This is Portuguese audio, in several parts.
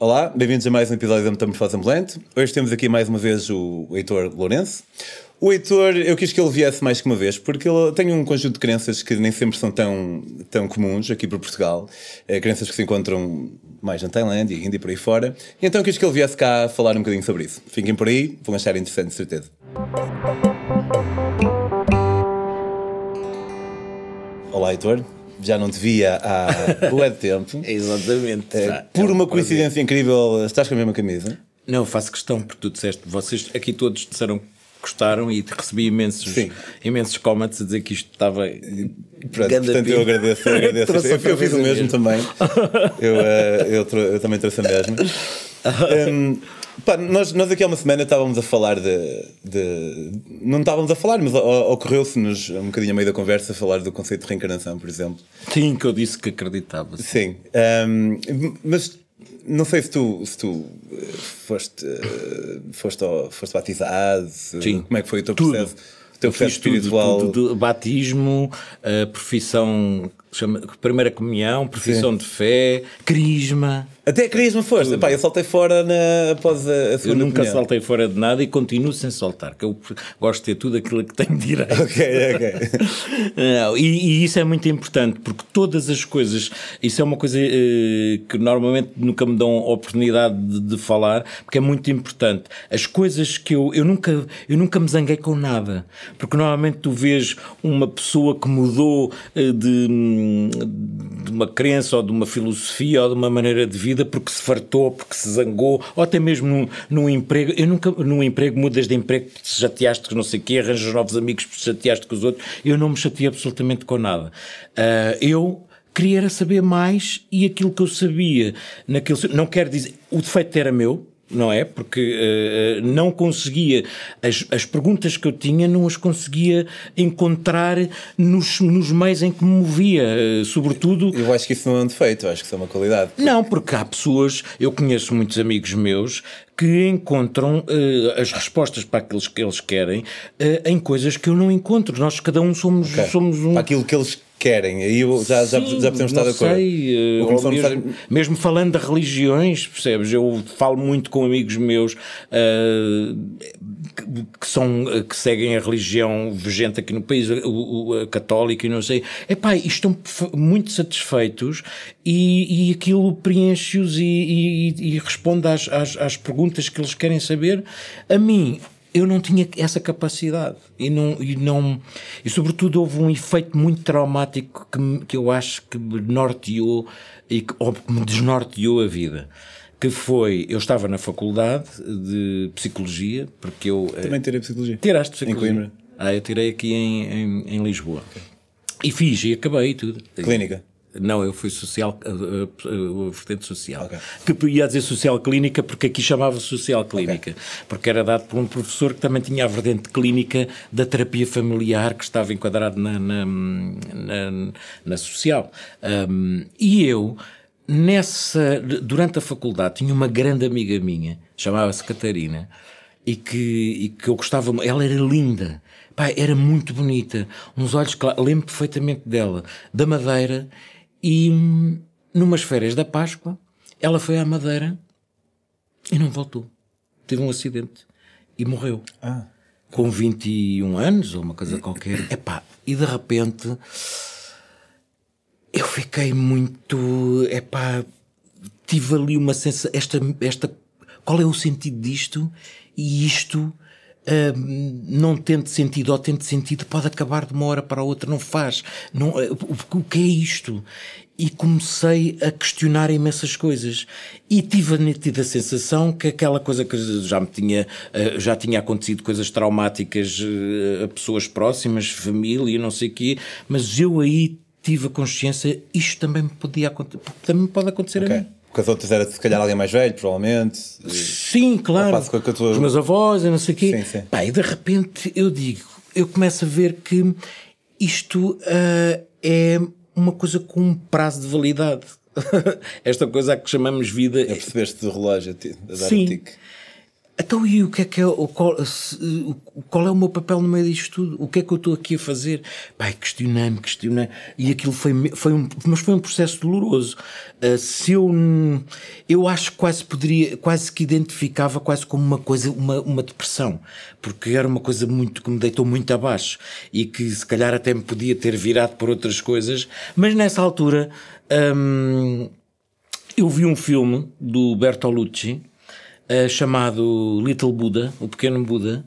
Olá, bem-vindos a mais um episódio da Metamorfose Ambulante. Hoje temos aqui mais uma vez o Heitor Lourenço. O Heitor, eu quis que ele viesse mais que uma vez, porque ele tem um conjunto de crenças que nem sempre são tão, tão comuns aqui para Portugal. É, crenças que se encontram mais na Tailândia Índia e por aí fora. E então quis que ele viesse cá falar um bocadinho sobre isso. Fiquem por aí, vão achar interessante, de certeza. Olá, Heitor já não te via há bué de tempo. Exatamente. É, por uma coincidência incrível, estás com a mesma camisa? Não, faço questão, porque tu disseste, vocês aqui todos disseram que gostaram e recebi imensos, imensos comments a dizer que isto estava. Pronto, portanto, eu agradeço. Eu, agradeço. eu, eu fiz o mesmo também. eu, uh, eu, eu, também trouxe a mesma. Um, Pá, nós, nós aqui há uma semana estávamos a falar de. de não estávamos a falar, mas ocorreu-se-nos um bocadinho a meio da conversa falar do conceito de reencarnação, por exemplo. Sim, que eu disse que acreditava. Sim. Um, mas não sei se tu, se tu eh, foste, eh, foste, foste batizado, Sim. como é que foi o teu processo? Tudo. O teu processo espiritual? Tudo, tudo, batismo, a profissão chama, primeira comunhão, profissão Sim. de fé, crisma. Até crisma foste. Epá, eu saltei fora na, após a, a segunda Eu nunca comunhão. saltei fora de nada e continuo sem saltar, que eu gosto de ter tudo aquilo que tenho direito. Ok, ok. Não, e, e, isso é muito importante, porque todas as coisas, isso é uma coisa eh, que normalmente nunca me dão oportunidade de, de, falar, porque é muito importante. As coisas que eu, eu nunca, eu nunca me zanguei com nada, porque normalmente tu vês uma pessoa que mudou eh, de de uma crença ou de uma filosofia ou de uma maneira de vida porque se fartou, porque se zangou, ou até mesmo num, num emprego. Eu nunca, num emprego, mudas de emprego porque te chateaste com não sei o quê, arranjas novos amigos porque te chateaste com os outros. Eu não me chateei absolutamente com nada. Uh, eu queria saber mais e aquilo que eu sabia naquele. Não quero dizer. O defeito era meu, não é? Porque uh, não conseguia, as, as perguntas que eu tinha não as conseguia encontrar nos, nos meios em que me movia, uh, sobretudo... Eu acho que isso não é um defeito, acho que isso é uma qualidade. Não, porque há pessoas, eu conheço muitos amigos meus que encontram uh, as respostas para aquilo que eles querem em coisas que eu não encontro. Nós cada um somos, okay. somos um... Para aquilo que eles querem. Aí já, já, já podemos estar de acordo. Sei, uh, mesmo, mesmo, falando de religiões, percebes? Eu falo muito com amigos meus uh, que, são, que seguem a religião vigente aqui no país, a, a católica e não sei. Epá, e estão muito satisfeitos e, e aquilo preenche-os e, e, e, responde às, às, às perguntas que eles querem saber. A mim, eu não tinha essa capacidade. E não e não e sobretudo houve um efeito muito traumático que, que eu acho que me norteou e que, ou que me desnorteou a vida que foi eu estava na faculdade de psicologia porque eu eh, também tirei psicologia. Tiraste psicologia. Em Coimbra. Ah eu tirei aqui em, em, em Lisboa. Okay. e fiz e acabei tudo. Clínica não, eu fui social, a, vertente social. Okay. Que ia dizer social clínica porque aqui chamava social clínica. Okay. Porque era dado por um professor que também tinha a vertente clínica da terapia familiar que estava enquadrado na, na, na, na social. Um, e eu, nessa, durante a faculdade, tinha uma grande amiga minha, chamava-se Catarina, e que, e que eu gostava, ela era linda. Pai, era muito bonita, uns olhos claros, lembro perfeitamente dela, da Madeira, e numas férias da Páscoa, ela foi à Madeira e não voltou. Teve um acidente e morreu. Ah. Com 21 anos ou uma coisa qualquer. Epá, e de repente eu fiquei muito. Epá, tive ali uma sensação. Esta, esta, qual é o sentido disto? E isto não tendo sentido ou tendo sentido pode acabar de uma hora para a outra, não faz. Não, uh, o, o, que é isto? E comecei a questionar imensas coisas. E tive a nítida sensação que aquela coisa que já me tinha, uh, já tinha acontecido coisas traumáticas uh, a pessoas próximas, família, não sei o quê, mas eu aí tive a consciência, isto também me podia também pode acontecer okay. a mim. Porque as outras era se calhar alguém mais velho, provavelmente. Sim, claro. Tua... Os meus avós e não sei o quê. Sim, sim. Pá, e de repente eu digo, eu começo a ver que isto uh, é uma coisa com um prazo de validade. Esta coisa a que chamamos vida. É percebeste do relógio, a dar Sim. Então e o que é que é o qual, qual é o meu papel no meio disto tudo? O que é que eu estou aqui a fazer? Pai, questionei-me, questionei e aquilo foi, foi um, mas foi um processo doloroso. Uh, se eu, eu acho que quase poderia, quase que identificava quase como uma coisa, uma, uma depressão, porque era uma coisa muito que me deitou muito abaixo e que se calhar até me podia ter virado por outras coisas, mas nessa altura hum, eu vi um filme do Bertolucci uh, chamado Little Buddha, o Pequeno Buda,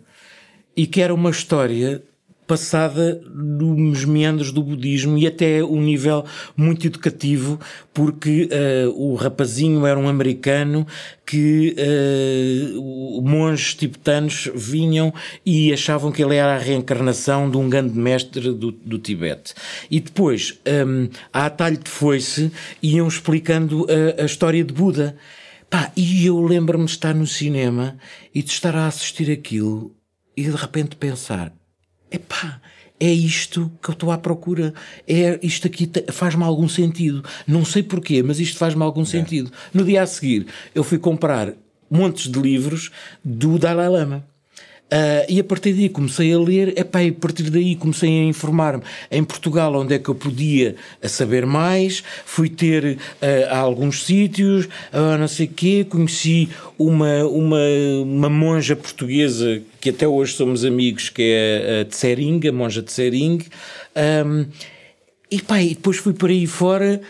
e que era uma história passada nos meandros do budismo e até um nível muito educativo, porque uh, o rapazinho era um americano que uh, monges tibetanos vinham e achavam que ele era a reencarnação de um grande mestre do, do Tibete. E depois, um, a atalho de foice, iam explicando a, a história de Buda. Pá, e eu lembro-me de estar no cinema e de estar a assistir aquilo e de repente pensar: epá, é isto que eu estou à procura. É isto aqui faz-me algum sentido. Não sei porquê, mas isto faz-me algum é. sentido. No dia a seguir, eu fui comprar montes de livros do Dalai Lama. Uh, e a partir daí comecei a ler, epá, e a partir daí comecei a informar-me. Em Portugal onde é que eu podia saber mais, fui ter uh, a alguns sítios, uh, não sei quê, conheci uma, uma, uma monja portuguesa que até hoje somos amigos, que é a Tsering, a monja Tsering, um, e, e depois fui por aí fora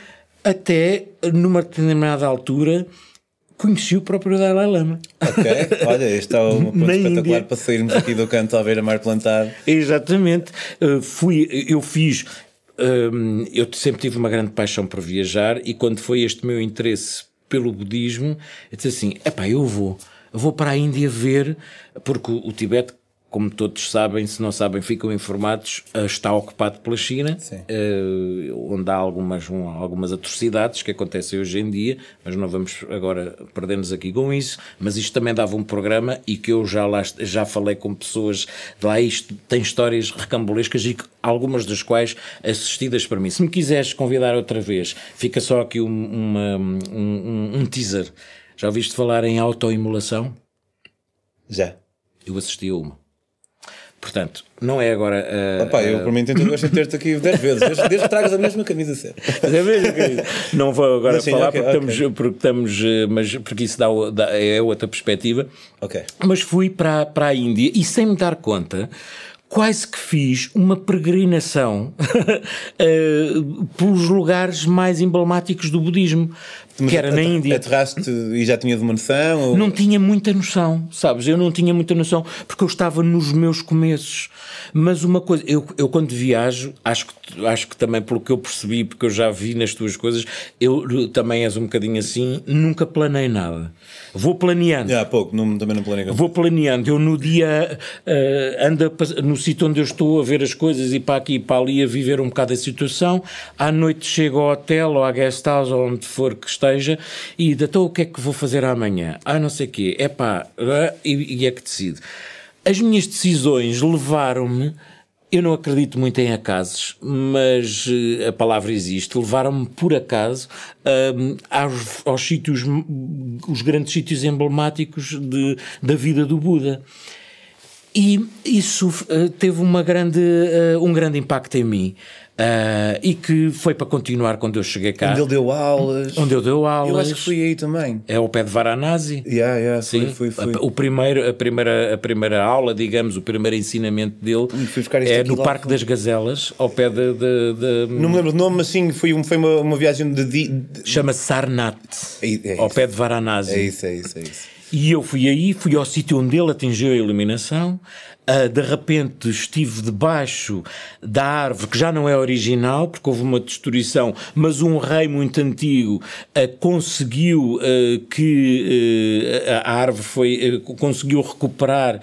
até numa determinada altura conheci o próprio Dalai Lama. Ok, olha, este é um ponto espetacular Índia. para sairmos aqui do canto à beira-mar plantado. Exatamente. Uh, fui, eu fiz. Um, eu sempre tive uma grande paixão por viajar e quando foi este meu interesse pelo budismo, eu disse assim: epá, eu vou, eu vou para a Índia ver, porque o, o Tibete como todos sabem, se não sabem, ficam informados, eh, está ocupado pela China, uh, onde há algumas, um, algumas atrocidades que acontecem hoje em dia, mas não vamos agora perder-nos aqui com isso. Mas isto também dava um programa e que eu já, lá, já falei com pessoas de lá. Isto tem histórias recambolescas e algumas das quais assistidas para mim. Se me quiseres convidar outra vez, fica só aqui um, uma, um, um teaser. Já ouviste falar em autoimolação? Já. Eu assisti a uma. Portanto, não é agora. Uh, Opa, eu uh, por mim tento gosto de ter-te aqui 10 vezes, desde, desde que tragas a mesma camisa sempre. A mesma camisa. Não vou agora sim, falar okay, porque, okay. Estamos, porque estamos. Eh, mas porque isso dá, dá, é outra perspectiva. Ok. Mas fui para, para a Índia e sem me dar conta quase que fiz uma peregrinação uh, pelos lugares mais emblemáticos do budismo, Mas que era na Índia. Aterraste e já tinhas uma noção? Ou... Não tinha muita noção, sabes? Eu não tinha muita noção porque eu estava nos meus começos. Mas uma coisa, eu, eu quando viajo, acho que, acho que também pelo que eu percebi, porque eu já vi nas tuas coisas, eu também és um bocadinho assim, nunca planei nada. Vou planeando. Já há pouco, não, também não planeei. Vou planeando. Eu no dia uh, ando no sítio onde eu estou a ver as coisas e para aqui e para ali a viver um bocado a situação. À noite chego ao hotel ou à guest house ou onde for que esteja e então o que é que vou fazer amanhã? Ah, não sei o quê. É pá, e, e é que decido. As minhas decisões levaram-me, eu não acredito muito em acasos, mas uh, a palavra existe, levaram-me por acaso uh, aos, aos sítios, os grandes sítios emblemáticos de, da vida do Buda. E isso uh, teve uma grande, um grande impacto em mim. Uh, e que foi para continuar quando eu cheguei cá. Onde ele deu aulas. Onde eu deu aulas. Eu acho que fui aí também. É ao pé de Varanasi. Yeah, yeah, Sim. Fui, fui, fui. O primeiro, a, primeira, a primeira aula, digamos, o primeiro ensinamento dele é no Parque das Gazelas, ao pé de, de, de, Não me lembro o nome, mas sim, foi, foi uma, uma viagem de. de... Chama-se Sarnat, é, é ao pé de Varanasi. É isso, é isso, é isso. E eu fui aí, fui ao sítio onde ele atingiu a iluminação. Uh, de repente estive debaixo da árvore, que já não é original, porque houve uma destruição, mas um rei muito antigo uh, conseguiu uh, que a árvore foi, conseguiu recuperar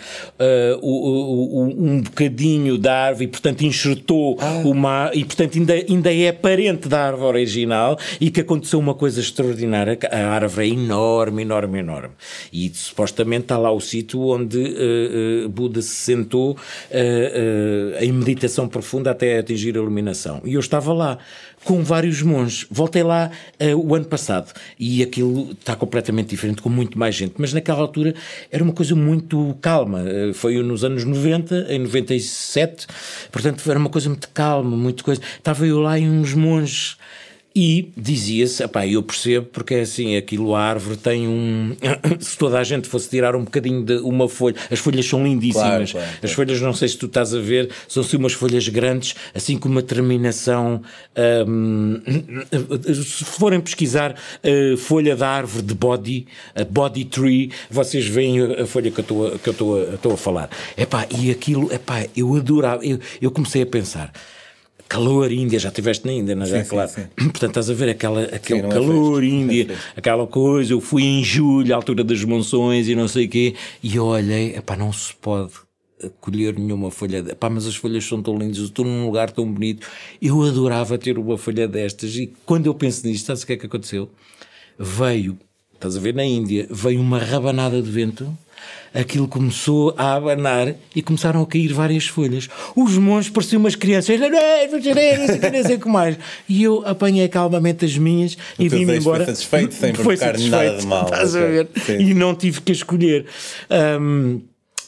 o, o, um bocadinho da árvore e, portanto, enxertou ah. uma. e, portanto, ainda, ainda é parente da árvore original e que aconteceu uma coisa extraordinária. A árvore é enorme, enorme, enorme. E E supostamente está lá o sítio onde uh, uh, Buda se sentou uh, em meditação profunda até atingir a iluminação. E eu estava lá com vários monges. Voltei lá o ano passado e aquilo está completamente diferente, com muito mais gente. Mas naquela altura era uma coisa muito calma. Foi nos anos 90, em 97, portanto era uma coisa muito calma, muito coisa. Estava eu lá e uns monges e dizia-se, eu percebo porque é assim, aquilo a árvore tem um. se toda a gente fosse tirar um bocadinho de uma folha, as folhas são lindíssimas. Claro, claro, as folhas, não sei se tu estás a ver, são assim umas folhas grandes, assim com uma terminação. Um, se forem pesquisar a folha da árvore de body, a body tree, vocês veem a folha que eu estou a, a falar. Epá, e aquilo, epá, eu adorava, eu, eu comecei a pensar calor Índia, já estiveste na Índia, não é? Claro. Sim, sim. Portanto, estás a ver aquela, aquele sim, é calor é Índia, aquela coisa. Eu fui em julho, à altura das monções e não sei o quê, e eu olhei, epá, não se pode colher nenhuma folha de... Pá, mas as folhas são tão lindas, estou num lugar tão bonito. Eu adorava ter uma folha destas. E quando eu penso nisto, sabes o que é que aconteceu? Veio, estás a ver na Índia, veio uma rabanada de vento aquilo começou a abanar e começaram a cair várias folhas. Os monges pareciam umas crianças, não sei o que mais. E eu apanhei calmamente as minhas e vim-me embora. Foi satisfeito, sem provocar nada de mal. Estás a ver? E não tive que escolher. Um,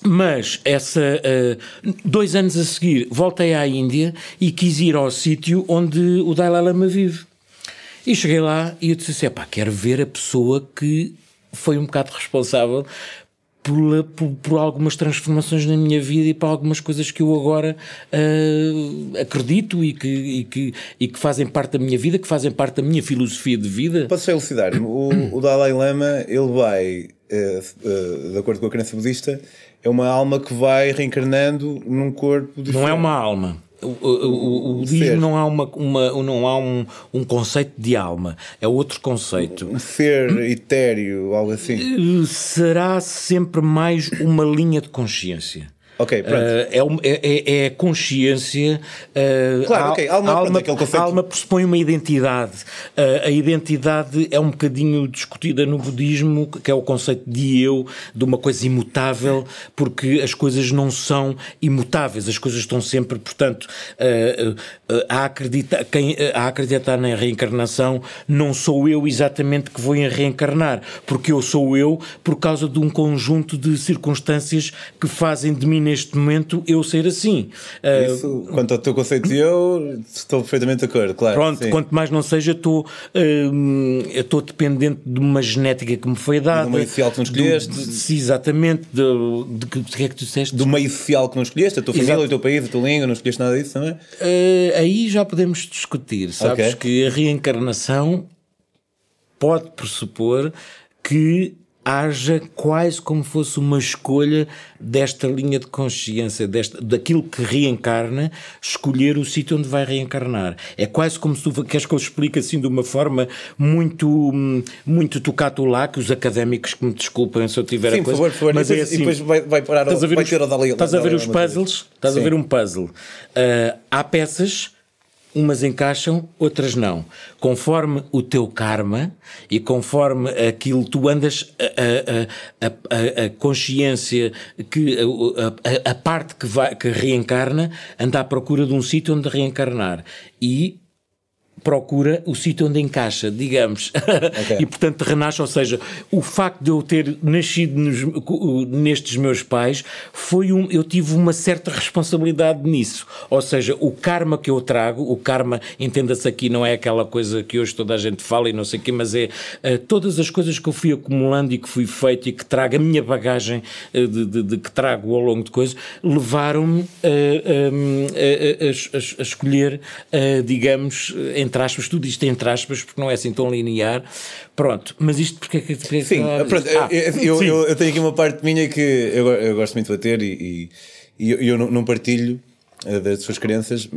mas essa uh, dois anos a seguir voltei à Índia e quis ir ao sítio onde o Dalai Lama vive. E cheguei lá e eu disse assim: pá, quero ver a pessoa que foi um bocado responsável por, por, por, algumas transformações na minha vida e para algumas coisas que eu agora uh, acredito e que, e, que, e que fazem parte da minha vida, que fazem parte da minha filosofia de vida. Posso elucidar? O, o Dalai Lama, ele vai, uh, uh, de acordo com a crença budista, é uma alma que vai reencarnando num corpo diferente. Não é uma alma o, o, o budismo não há, uma, uma, não há um, um conceito de alma, é outro conceito. Um ser etéreo, algo assim. Eh, será sempre mais uma linha de consciência. Ok, pronto. Uh, é, é, é, a consciência. Uh, claro, ok. Alma, alma, pronto, conceito... alma pressupõe uma identidade. Uh, a identidade é um bocadinho discutida no budismo, que é o conceito de eu, de uma coisa imutável, porque as coisas não são imutáveis, as coisas estão sempre, portanto, a, acreditar, quem, a acreditar na reencarnação, não sou eu exatamente que vou reencarnar, porque eu sou eu por causa de um conjunto de circunstâncias que fazem de mim neste momento eu ser assim. Ah, Isso, uh, quanto ao teu conceito de eu, estou perfeitamente de acordo, claro. Pronto, sim. quanto mais não seja, estou, uh, estou dependente de uma genética que me foi dada. Do meio social que não escolheste. Do, de, exatamente. De, de, de, que é que tu disseste? Do meio social que não escolheste, a tua família, Exato. o teu país, a tua língua, não escolheste nada disso, não é? Uh, aí já podemos discutir, sabes? Okay. Que a reencarnação pode pressupor que haja quase como fosse uma escolha desta linha de consciência, desta, daquilo que reencarna, escolher o sítio onde vai reencarnar. É quase como se tu queres que eu explique assim de uma forma muito, muito tocato lá, que os académicos que me desculpem se eu tiver Sim, a coisa. Por favor, por favor. Mas e depois, é assim, e depois vai, vai parar estás a ver vai os, ter o Dalai Estás a ver os puzzles? Estás Sim. a ver um puzzle. Uh, há peças umas encaixam, outras não. Conforme o teu karma e conforme aquilo tu andas, a, a, a, a consciência, que, a, parte que, vai, que reencarna, anda à procura de um sítio onde reencarnar. E procura o sítio onde encaixa, digamos. Okay. e portanto renasce, ou seja, o facto de eu ter nascido nos, nestes meus pais foi um, eu tive uma certa responsabilidade nisso. Ou seja, o karma que eu trago, o karma, entenda-se aqui, não é aquela coisa que hoje toda a gente fala e não sei o quê, mas é uh, todas as coisas que eu fui acumulando e que fui feito e que trago a minha bagagem uh, de, de, de, que trago ao longo de coisas, levaram-me uh, um, a, a, a, escolher, digamos, entre aspas, tudo isto entre aspas, porque não é assim tão linear. Pronto, mas isto porque é que. É sim, pronto, ah, eu, sim. Eu, eu, tenho aqui uma parte minha que eu, eu gosto muito de bater e, e, e eu, não, não partilho eh, das suas crenças, uh,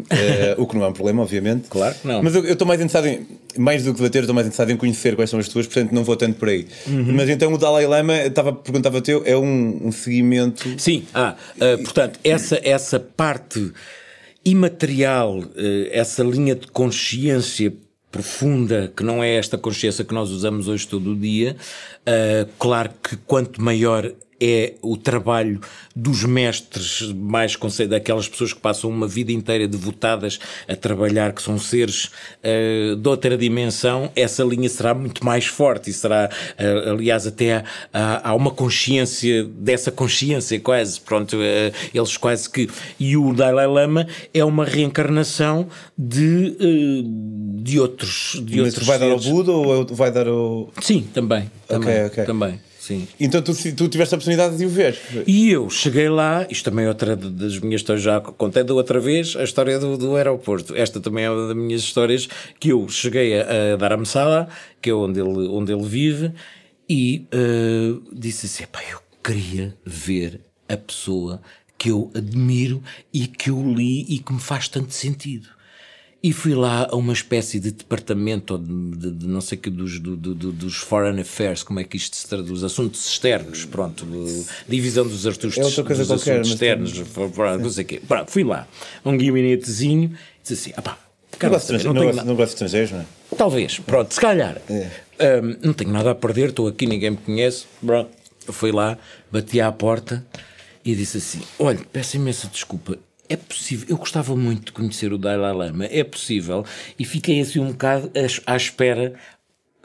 o que não é um problema, obviamente. Claro que não. Mas eu estou mais interessado em, mais do que debater, estou mais interessado em conhecer quais são as tuas, portanto não vou tanto por aí. Uhum. Mas então o Dalai Lama, estava perguntava teu, é um, um seguimento. Sim, ah, uh, portanto, essa, essa parte imaterial, eh, essa linha de consciência profunda, que não é esta consciência que nós usamos hoje todo o dia. Uh, claro que quanto maior é o trabalho dos mestres mais daquelas pessoas que passam uma vida inteira devotadas a trabalhar, que são seres uh, de outra dimensão, essa linha será muito mais forte e será, uh, aliás, até há, há, uma consciência dessa consciência quase, pronto, uh, eles quase que, e o Dalai Lama é uma reencarnação de, de outros de Mas outros vai seres. dar ao Buda ou vai dar ao... Sim, também, também, okay, okay. também. Sim. Então tu, tu tiveste a oportunidade de o ver. E eu cheguei lá, isto também é outra das minhas histórias, já contei da outra vez, a história do, do aeroporto. Esta também é uma das minhas histórias que eu cheguei a, a dar a Messala, que é onde ele, onde ele vive, e uh, disse assim: pá, eu queria ver a pessoa que eu admiro e que eu li e que me faz tanto sentido. E fui lá a uma espécie de departamento de, de, de não sei que dos, do, do, dos Foreign Affairs, como é que isto se traduz? Assuntos externos, pronto. Divisão dos assuntos, é outra coisa dos qualquer, assuntos externos, não sei quê. Pronto, fui lá, um gabinetezinho, disse assim: ah pá, não gosto, não, não, gosto, não gosto de estrangeiros, não é? Talvez, pronto, se calhar. É. Um, não tenho nada a perder, estou aqui, ninguém me conhece. Pronto, fui lá, bati à porta e disse assim: olha, peço imensa desculpa, é possível, eu gostava muito de conhecer o Dalai Lama, é possível, e fiquei assim um bocado à espera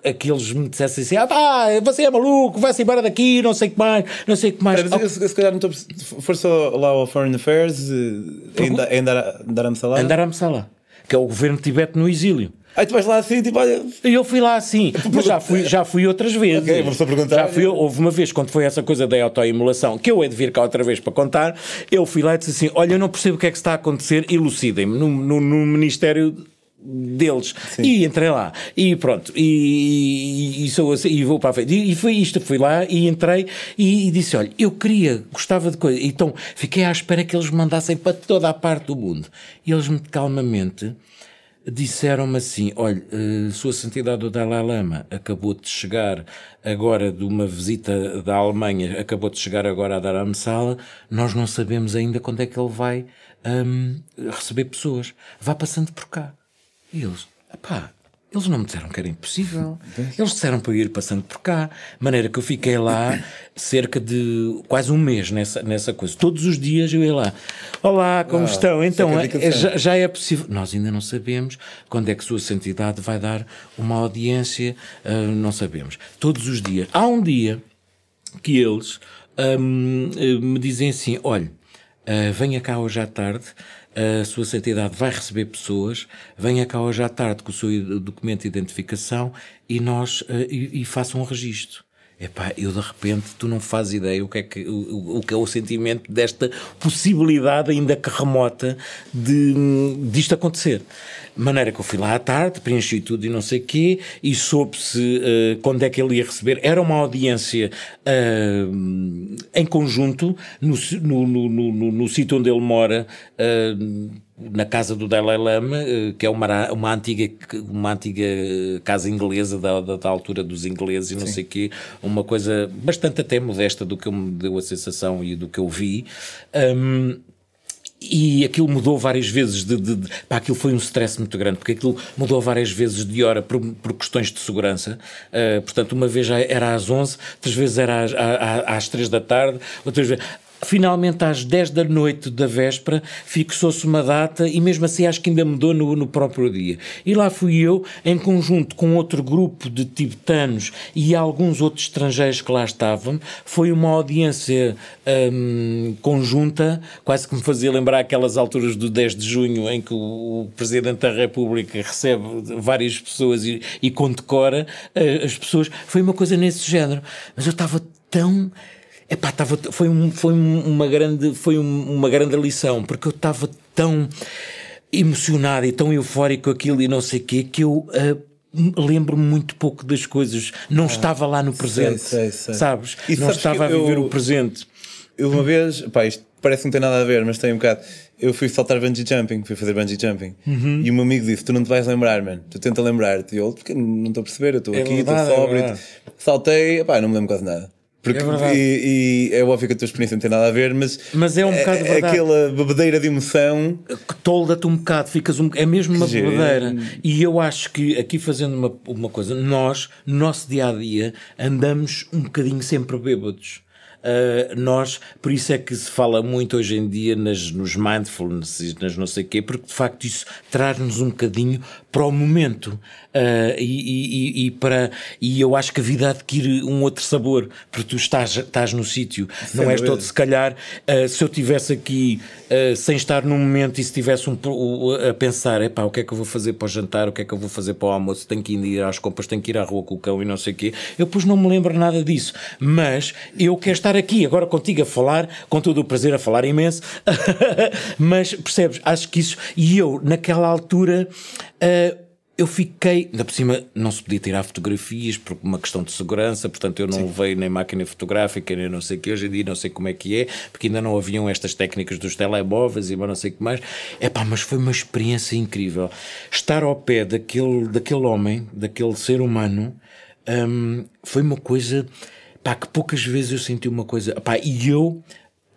a que eles me dissessem assim: ah, pá, você é maluco, vai-se embora daqui, não sei o que mais, não sei o que mais. Mas, se calhar não estou. For só lá ao Foreign Affairs, em Dharamsala? Em Dharamsala, que é o governo tibete no exílio. Aí tu vais lá assim, tipo, olha. Eu fui lá assim, mas já fui, já fui outras vezes. Ok, vamos perguntar. Já fui, houve uma vez, quando foi essa coisa da autoimulação, que eu hei de vir cá outra vez para contar, eu fui lá e disse assim: Olha, eu não percebo o que é que está a acontecer, elucidem-me no, no, no Ministério deles Sim. e entrei lá e pronto e, e, sou assim, e vou para a frente e, e foi isto, fui lá e entrei e, e, disse, olha, eu queria gostava de coisa, então fiquei à espera que eles me mandassem para toda a parte do mundo e eles me calmamente disseram-me assim: olha, uh, Sua Santidade o Dalai Lama acabou de chegar agora de uma visita da Alemanha, acabou de chegar agora a Dharamsala, nós não sabemos ainda quando é que ele vai um, receber pessoas. Vá passando por cá. E eles, pá, eles não me disseram que era impossível. Eles disseram para eu ir passando por cá. De maneira que eu fiquei lá cerca de quase um mês nessa, nessa coisa. Todos os dias eu ia lá. Olá, como estão? Então, é, já, já, é possível. Nós ainda não sabemos quando é que Sua Santidade vai dar uma audiência. Uh, não sabemos. Todos os dias. Há um dia que eles um, me dizem assim: olha, uh, venha cá hoje à tarde a sua santidade vai receber pessoas, venha cá hoje à tarde com o seu documento de identificação e nós, uh, e, e façam um registro. Epá, eu de repente, tu não fazes ideia o que é que, o, o que é o sentimento desta possibilidade, ainda que remota, de, disto acontecer. Maneira que eu fui lá à tarde, preenchi tudo e não sei o quê, e soube-se uh, quando é que ele ia receber. Era uma audiência uh, em conjunto, no, no, no, no, no sítio onde ele mora. Uh, na casa do Dalai Lama, eh, que é uma, uma, antiga, uma antiga casa inglesa da, da, da altura dos ingleses e não Sim. sei o quê, uma coisa bastante até modesta do que me deu a sensação e do que eu vi. Um, e aquilo mudou várias vezes de, de, de pá, aquilo foi um stress muito grande, porque aquilo mudou várias vezes de hora por, por questões de segurança. Uh, portanto, uma vez era às 11, outras vezes era às, às, às 3 da tarde, outras vezes Finalmente, às 10 da noite da véspera, fixou-se uma data e, mesmo assim, acho que ainda mudou no, no próprio dia. E lá fui eu, em conjunto com outro grupo de tibetanos e alguns outros estrangeiros que lá estavam. Foi uma audiência hum, conjunta, quase que me fazia lembrar aquelas alturas do 10 de junho, em que o, Presidente da República recebe várias pessoas e, e condecora uh, as pessoas. Foi uma coisa nesse género. Mas eu estava tão Epá, tava, foi, um, foi uma, grande, foi uma grande lição, porque eu estava tão emocionado e tão eufórico com aquilo e não sei o quê, que eu uh, lembro-me muito pouco das coisas. Não ah, estava lá no presente, sei, sei, sei. sabes? E não estava a viver eu, o presente. Eu uma vez, pá, isto parece que não tem nada a ver, mas tem um bocado. Eu fui saltar bungee jumping, fui fazer bungee jumping. Uhum. E o meu amigo disse: Tu não te vais lembrar, mano. Tu tenta lembrar-te. E eu, porque não estou a perceber, eu estou é aqui, estou é sóbrio. É saltei, pá, não me lembro quase nada. Porque, É verdade. e, e é óbvio que a tua experiência não tem nada a ver, mas, Mas é um bocado é, aquela bebedeira de emoção. que tolda-te um bocado, ficas um, é mesmo uma giro. bebedeira. E eu acho que aqui fazendo uma, uma coisa, nós, no nosso dia a dia, andamos um bocadinho sempre bêbados. Uh, nós, por isso é que se fala muito hoje em dia nas, nos mindfulness e nas não sei quê, porque de facto isso traz-nos um bocadinho para o momento. Uh, e, e- e- para, e eu acho que a vida adquire um outro sabor, porque tu estás, estás no sítio, não és todo se calhar, uh, se eu estivesse aqui uh, sem estar num momento e se estivesse um, a pensar, epá, o que é que eu vou fazer para o jantar, o que é que eu vou fazer para o almoço, tenho que ir às compras, tenho que ir à rua com o cão e não sei o quê, eu depois não me lembro nada disso. Mas eu quero estar aqui agora contigo a falar, com todo o prazer a falar imenso, mas percebes, acho que isso, e eu naquela altura. uh, eu fiquei, ainda por cima não se podia tirar fotografias por uma questão de segurança, portanto eu não levei nem máquina fotográfica, nem não sei o que, hoje em dia não sei como é que é, porque ainda não haviam estas técnicas dos telemóveis e não sei o que mais. Epá, mas foi uma experiência incrível. Estar ao pé daquele, daquele homem, daquele ser humano, hum, foi uma coisa, pá, que poucas vezes eu senti uma coisa, pá, e eu,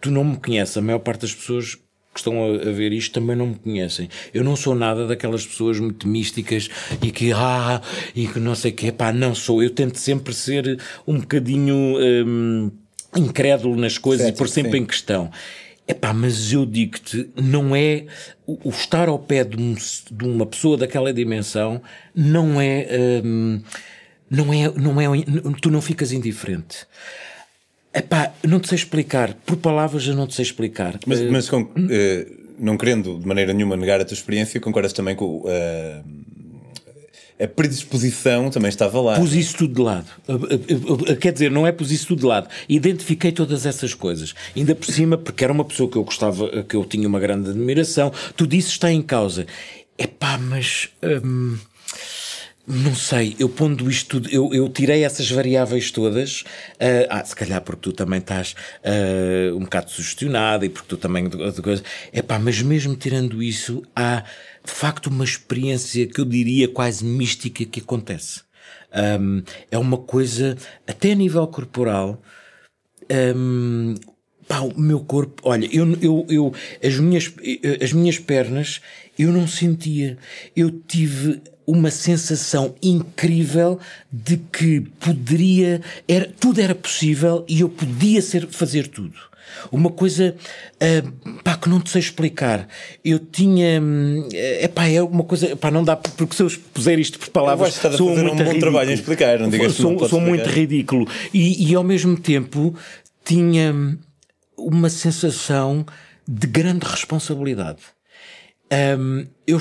tu não me conheces, a maior parte das pessoas que estão a, ver isto também não me conhecem. Eu não sou nada daquelas pessoas muito místicas e que, ah, e que não sei o quê, pá, não sou. Eu tento sempre ser um bocadinho hum, incrédulo nas coisas Certo, e pôr sempre sim. em questão. Epá, mas eu digo-te, não é o, o estar ao pé de, um- de uma pessoa daquela dimensão, não é, hum, não é, não é, tu não ficas indiferente. Epá, não te sei explicar, por palavras eu não te sei explicar. Mas, Eh, mas com- eh, não querendo de maneira nenhuma negar a tua experiência, concordas também com eh, a predisposição também estava lá. Pus isso tudo de lado. Uh, uh, uh, Quer dizer, não é pus isso tudo de lado. Identifiquei todas essas coisas. Ainda por cima, porque era uma pessoa que eu gostava, que eu tinha uma grande admiração. Tudo isso está em causa. Epá, mas. hum, não sei, eu pondo isto tudo, eu, eu tirei essas variáveis todas. ah, ah, se calhar porque tu também estás ah, um bocado sugestionado e porque tu também. coisa. Epá, mas mesmo tirando isso, há de facto uma experiência que eu diria quase mística que acontece. Hum, é uma coisa, até a nível corporal, hum, pá, o meu corpo, olha, eu, eu, eu as, minhas, as minhas pernas eu não sentia. Eu tive uma sensação incrível de que poderia, era, tudo era possível e eu podia ser, fazer tudo. Uma coisa ah, pá, que não te sei explicar. Eu tinha. É pá, é uma coisa. Pá, não dá. Porque se eu puser isto por Eu palavras. a sou fazer um muito bom ridículo. trabalho em explicar, não digas sou, não sou muito ridículo. E, e ao mesmo tempo tinha uma sensação de grande responsabilidade. Hum, eu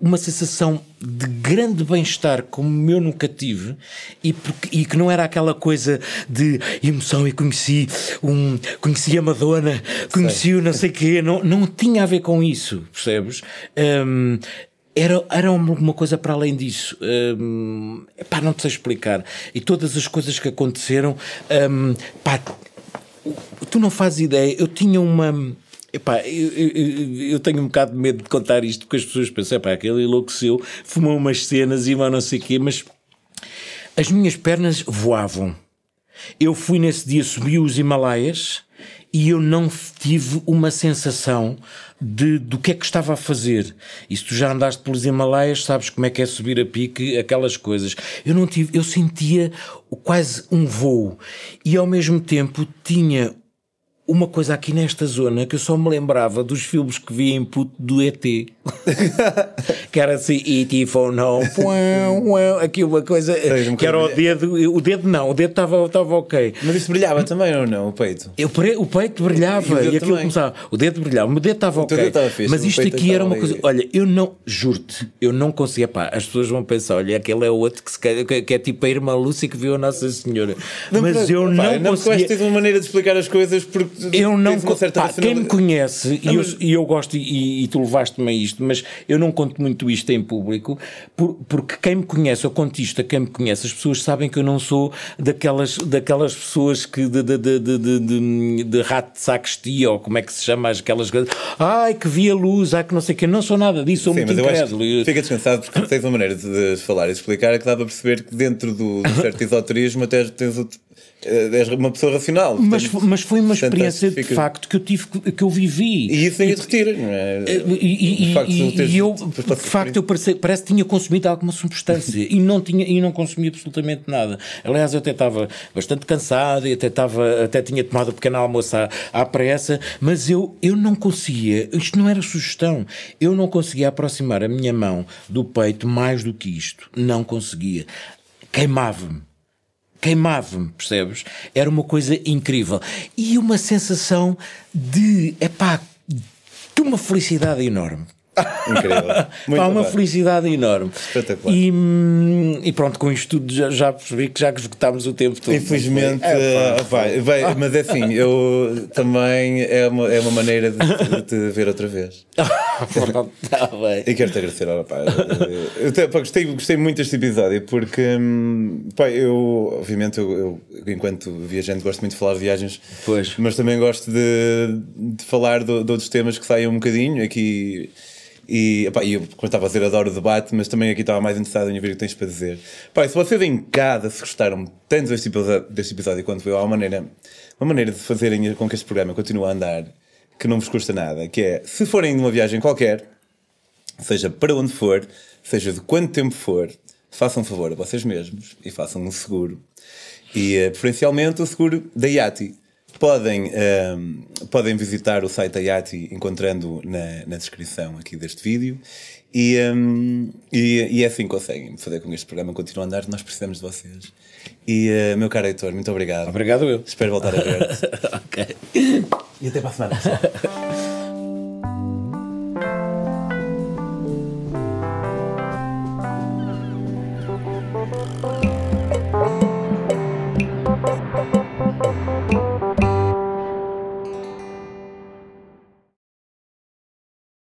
uma sensação de grande bem-estar como eu nunca tive e, porque- e que não era aquela coisa de emoção e conheci um conheci a Madonna conheci o não sei quê não, não tinha a ver com isso percebes Hum, era, era uma coisa para além disso. Hum, pá, não te sei explicar. E todas as coisas que aconteceram, hum, pá, tu não fazes ideia. Eu tinha uma. Epá, eu, eu- eu- tenho um bocado de medo de contar isto porque as pessoas pensam, epá, aquele enlouqueceu, fumou umas cenas e não sei o quê, mas as minhas pernas voavam. Eu fui nesse dia, subi os Himalaias e eu não tive uma sensação de, do que é que estava a fazer. E se tu já andaste pelos Himalaias, sabes como é que é subir a pique, aquelas coisas. Eu não tive, eu sentia quase um voo e ao mesmo tempo tinha uma coisa aqui nesta zona que eu só me lembrava dos filmes que vi em puto do ET. que era assim, E.T. phone home, aqui uma coisa, um que era o dedo, o dedo não, o dedo estava estava ok. Mas isso brilhava também ou não, o peito? Eu, o peito brilhava E o e, dedo aquilo também. começava. O dedo brilhava, o dedo estava ok. dedo fixe, mas isto aqui era uma coisa. Olha, eu não, juro-te, eu não conseguia. Pá, as pessoas vão pensar: olha, aquele é o outro que, que, que é tipo a irmã Lúcia que viu a Nossa Senhora. mas eu Pá, não Não, conseguia. tens uma maneira de explicar as coisas porque Eu não uma certa pá, quem me conhece, e, eu, mas- e eu gosto, e, e tu levaste-me a isto, mas eu não conto muito isto em público, por- porque quem me conhece, eu conto isto a quem me conhece, as pessoas sabem que eu não sou daquelas, daquelas pessoas que de, de, de, de, de, de- de rato de sacristia, ou como é que se chama, aquelas coisas, ai que vi a luz, ai que não sei o que, não sou nada disso, sou Sim, muito eu incrédulo. que E- fica descansado porque tens uma maneira de, falar e de explicar que dá para perceber que dentro do, do certo esoterismo até tens outro- és uma pessoa racional. Mas, portanto, mas foi uma experiência que de fica- facto que eu tive, que eu vivi. E isso ninguém te retira, não é? E, e- facto e- teres- e eu, de facto, eu parece, parece que tinha consumido alguma substância e não tinha e não consumi absolutamente nada. Aliás, eu até estava bastante cansado e até estava até tinha tomado um pequeno almoço à, à pressa, mas eu eu não conseguia. Isto não era sugestão. Eu não conseguia aproximar a minha mão do peito mais do que isto. Não conseguia. Queimava-me queimava-me, percebes? Era uma coisa incrível. E uma sensação de, epá, de uma felicidade enorme. Incrível. Muito Pá, uma bem. felicidade enorme. Espetacular. E, hum, e pronto, com isto tudo já, já percebi que já esgotámos o tempo todo. Infelizmente, É, pá, eh, vai, vai, mas é assim, eu também é uma, é uma maneira de, de te ver outra vez. Pronto, tá bem. E quero-te agradecer, pá, eu, até, pá, gostei, gostei muito deste episódio porque, hum, pá, eu, obviamente, eu, eu, enquanto viajante, gosto muito de falar de viagens, Pois. mas também gosto de, de falar de, de outros temas que saiam um bocadinho aqui. E, eu, como estava a dizer, adoro o debate, mas também aqui estava mais interessado em ouvir o que tens para dizer. E se vocês em casa se gostaram tanto deste episódio, deste episódio quanto eu, há uma maneira, uma maneira de fazerem com que este programa continue a andar que não vos custa nada, que é, se forem numa viagem qualquer, seja para onde for, seja de quanto tempo for, façam um favor a vocês mesmos e façam um seguro. E eh, preferencialmente o seguro da IATI. Podem, ehm, podem visitar o site da IATI encontrando na, na descrição aqui deste vídeo. E, ehm, e, e é assim que conseguem fazer com que este programa continue a andar. Nós precisamos de vocês. E, eh, meu caro Heitor, muito obrigado. Obrigado eu. Espero voltar a ver-te. ok. e até para a semana.